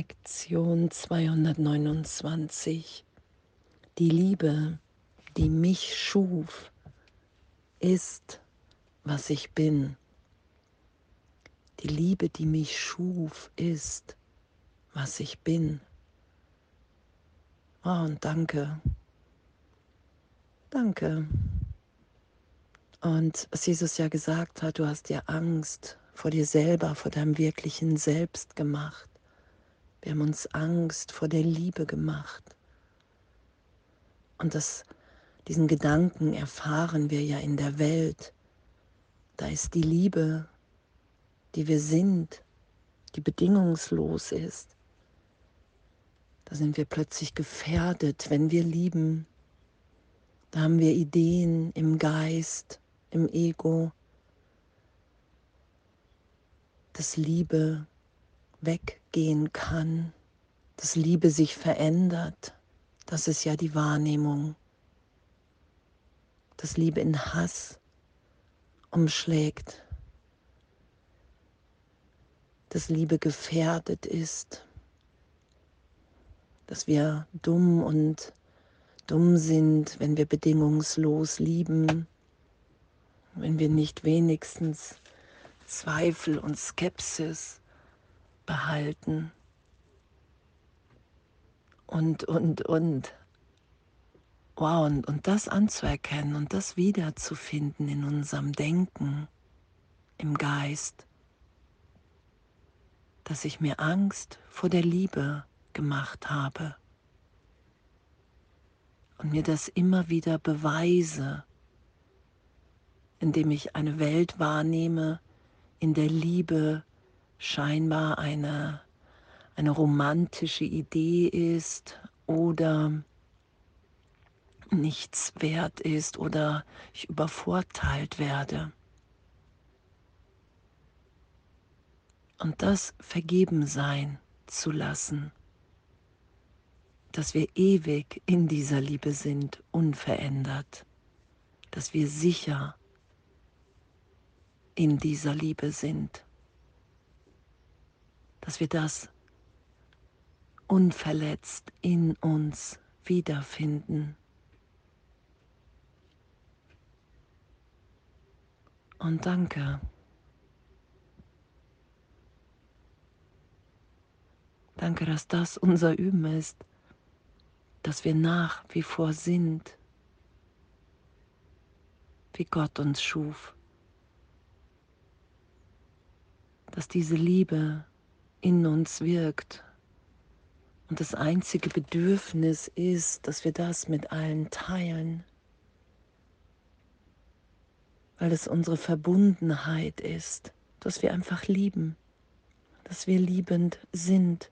Lektion 229. Die Liebe, die mich schuf, ist, was ich bin. Die Liebe, die mich schuf, ist, was ich bin. Oh, und danke. Danke. Und was Jesus ja gesagt hat, du hast dir Angst vor dir selber, vor deinem wirklichen Selbst gemacht. Wir haben uns Angst vor der Liebe gemacht. Und das, diesen Gedanken erfahren wir ja in der Welt. Da ist die Liebe, die wir sind, die bedingungslos ist. Da sind wir plötzlich gefährdet, wenn wir lieben. Da haben wir Ideen im Geist, im Ego, dass Liebe weggehen kann, dass Liebe sich verändert. Das ist ja die Wahrnehmung. Dass Liebe in Hass umschlägt. Dass Liebe gefährdet ist. Dass wir dumm und dumm sind, wenn wir bedingungslos lieben. Wenn wir nicht wenigstens Zweifel und Skepsis behalten. Und, und, und. Wow, und, und das anzuerkennen und das wiederzufinden in unserem Denken, im Geist, dass ich mir Angst vor der Liebe gemacht habe und mir das immer wieder beweise, indem ich eine Welt wahrnehme, in der Liebe scheinbar eine, eine romantische Idee ist oder nichts wert ist oder ich übervorteilt werde. Und das vergeben sein zu lassen, dass wir ewig in dieser Liebe sind, unverändert, dass wir sicher in dieser Liebe sind dass wir das unverletzt in uns wiederfinden. Und danke. Danke, dass das unser Üben ist, dass wir nach wie vor sind, wie Gott uns schuf. Dass diese Liebe in uns wirkt. Und das einzige Bedürfnis ist, dass wir das mit allen teilen, weil es unsere Verbundenheit ist, dass wir einfach lieben, dass wir liebend sind.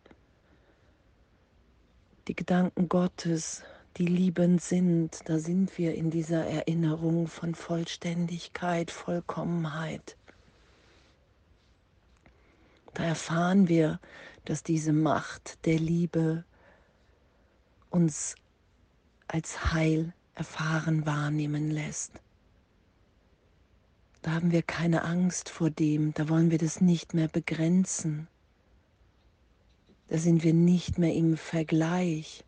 Die Gedanken Gottes, die liebend sind, da sind wir in dieser Erinnerung von Vollständigkeit, Vollkommenheit. Da erfahren wir, dass diese Macht der Liebe uns als Heil erfahren wahrnehmen lässt. Da haben wir keine Angst vor dem, da wollen wir das nicht mehr begrenzen. Da sind wir nicht mehr im Vergleich,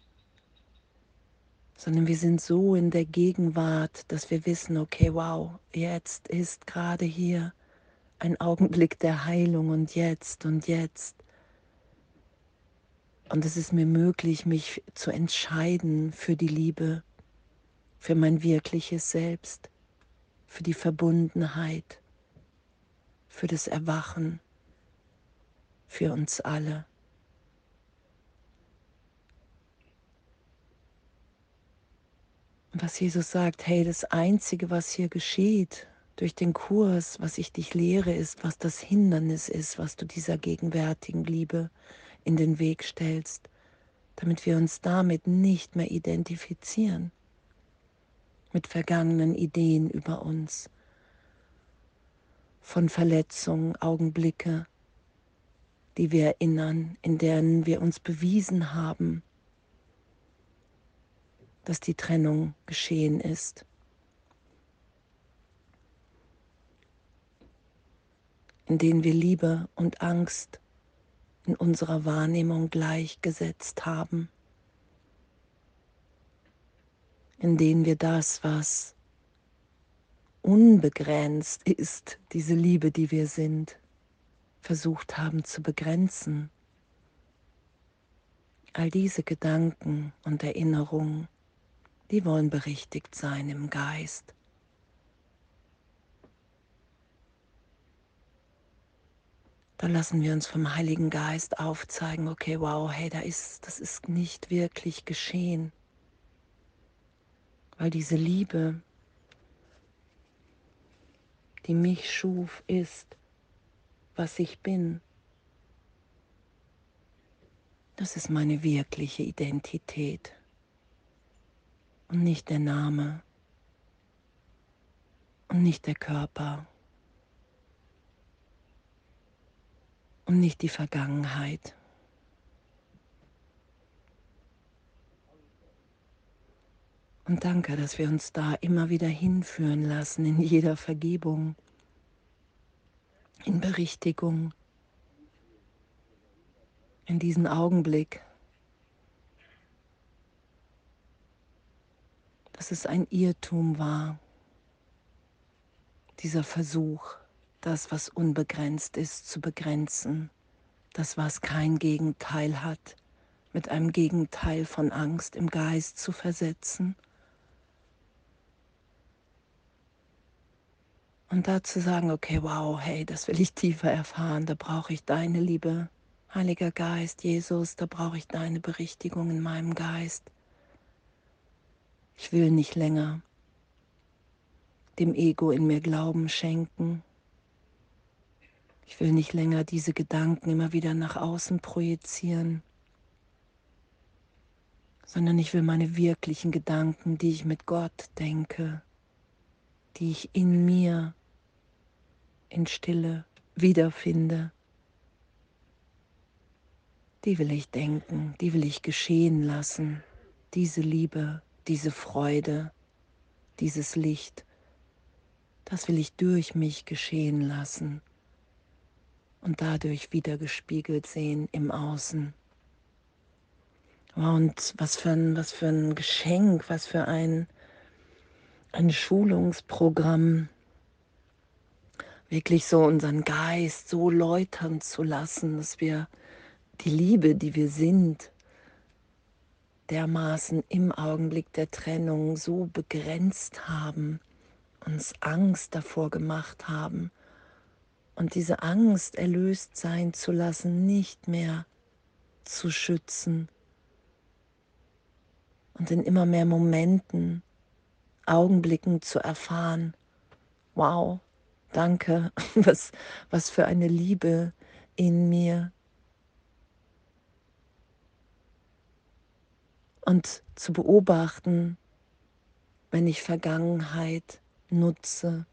sondern wir sind so in der Gegenwart, dass wir wissen, okay, wow, jetzt ist gerade hier ein Augenblick der Heilung und jetzt und jetzt. Und es ist mir möglich, mich zu entscheiden für die Liebe, für mein wirkliches Selbst, für die Verbundenheit, für das Erwachen, für uns alle. Was Jesus sagt, hey, das Einzige, was hier geschieht, durch den Kurs, was ich dich lehre, ist, was das Hindernis ist, was du dieser gegenwärtigen Liebe in den Weg stellst, damit wir uns damit nicht mehr identifizieren mit vergangenen Ideen über uns, von Verletzungen, Augenblicke, die wir erinnern, in denen wir uns bewiesen haben, dass die Trennung geschehen ist. In denen wir Liebe und Angst in unserer Wahrnehmung gleichgesetzt haben, in denen wir das, was unbegrenzt ist, diese Liebe, die wir sind, versucht haben zu begrenzen. All diese Gedanken und Erinnerungen, die wollen berichtigt sein im Geist. Da lassen wir uns vom Heiligen Geist aufzeigen, okay, wow, hey, da ist, das ist nicht wirklich geschehen. Weil diese Liebe, die mich schuf, ist, was ich bin. Das ist meine wirkliche Identität und nicht der Name und nicht der Körper und nicht die Vergangenheit. Und danke, dass wir uns da immer wieder hinführen lassen in jeder Vergebung, in Berichtigung, in diesen Augenblick, dass es ein Irrtum war, dieser Versuch, das, was unbegrenzt ist, zu begrenzen, das, was kein Gegenteil hat, mit einem Gegenteil von Angst im Geist zu versetzen. Und da zu sagen, okay, wow, hey, das will ich tiefer erfahren, da brauche ich deine Liebe, Heiliger Geist, Jesus, da brauche ich deine Berichtigung in meinem Geist. Ich will nicht länger dem Ego in mir Glauben schenken. Ich will nicht länger diese Gedanken immer wieder nach außen projizieren, sondern ich will meine wirklichen Gedanken, die ich mit Gott denke, die ich in mir in Stille wiederfinde, die will ich denken, die will ich geschehen lassen, diese Liebe, diese Freude, dieses Licht, das will ich durch mich geschehen lassen und dadurch wieder gespiegelt sehen im Außen. Und was für ein, was für ein Geschenk, was für ein, ein Schulungsprogramm, wirklich so unseren Geist so läutern zu lassen, dass wir die Liebe, die wir sind, dermaßen im Augenblick der Trennung so begrenzt haben, uns Angst davor gemacht haben und diese Angst erlöst sein zu lassen, nicht mehr zu schützen und in immer mehr Momenten, Augenblicken zu erfahren, wow, Danke, was, was für eine Liebe in mir. Und zu beobachten, wenn ich Vergangenheit nutze,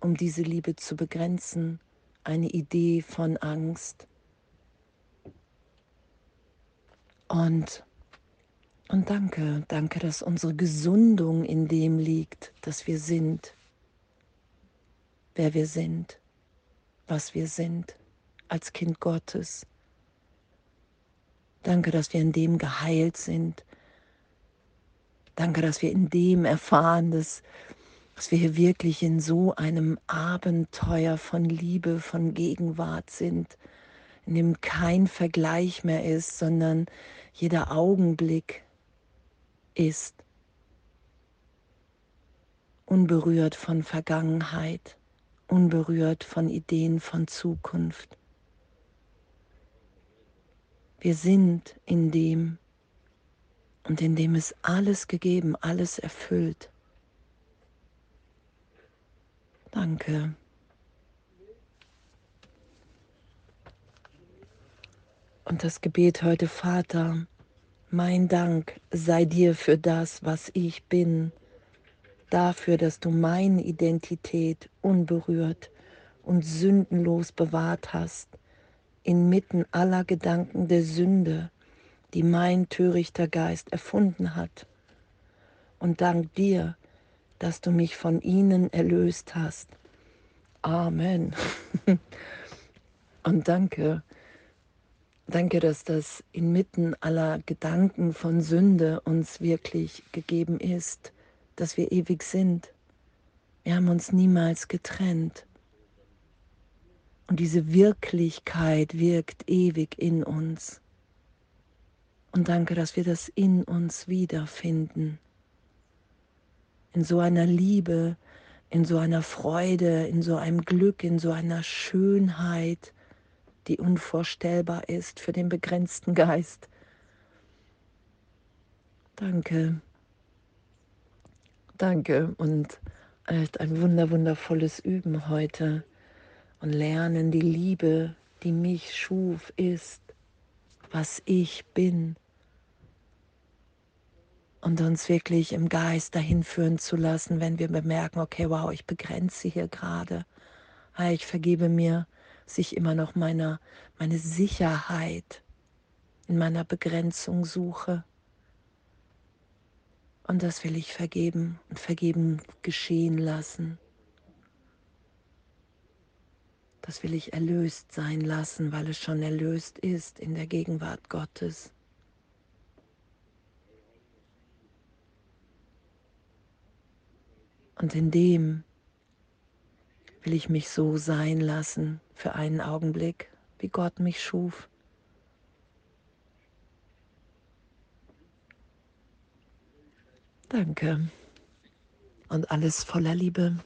um diese Liebe zu begrenzen, eine Idee von Angst. Und, und danke, danke, dass unsere Gesundung in dem liegt, dass wir sind wer wir sind, was wir sind als Kind Gottes. Danke, dass wir in dem geheilt sind. Danke, dass wir in dem erfahren, dass, dass wir hier wirklich in so einem Abenteuer von Liebe, von Gegenwart sind, in dem kein Vergleich mehr ist, sondern jeder Augenblick ist unberührt von Vergangenheit unberührt von Ideen von Zukunft. Wir sind in dem und in dem ist alles gegeben, alles erfüllt. Danke. Und das Gebet heute, Vater, mein Dank sei dir für das, was ich bin dafür, dass du meine Identität unberührt und sündenlos bewahrt hast, inmitten aller Gedanken der Sünde, die mein törichter Geist erfunden hat. Und dank dir, dass du mich von ihnen erlöst hast. Amen. Und danke, Danke, dass das inmitten aller Gedanken von Sünde uns wirklich gegeben ist, dass wir ewig sind. Wir haben uns niemals getrennt. Und diese Wirklichkeit wirkt ewig in uns. Und danke, dass wir das in uns wiederfinden. In so einer Liebe, in so einer Freude, in so einem Glück, in so einer Schönheit, die unvorstellbar ist für den begrenzten Geist. Danke. Danke und echt ein wunder wundervolles Üben heute und lernen die Liebe, die mich schuf, ist, was ich bin und uns wirklich im Geist dahin führen zu lassen, wenn wir bemerken, okay, wow, ich begrenze hier gerade. Ich vergebe mir sich immer noch meiner, meine Sicherheit in meiner Begrenzung suche. Und das will ich vergeben und vergeben geschehen lassen. Das will ich erlöst sein lassen, weil es schon erlöst ist in der Gegenwart Gottes. Und in dem will ich mich so sein lassen für einen Augenblick, wie Gott mich schuf. Danke. Und alles voller Liebe.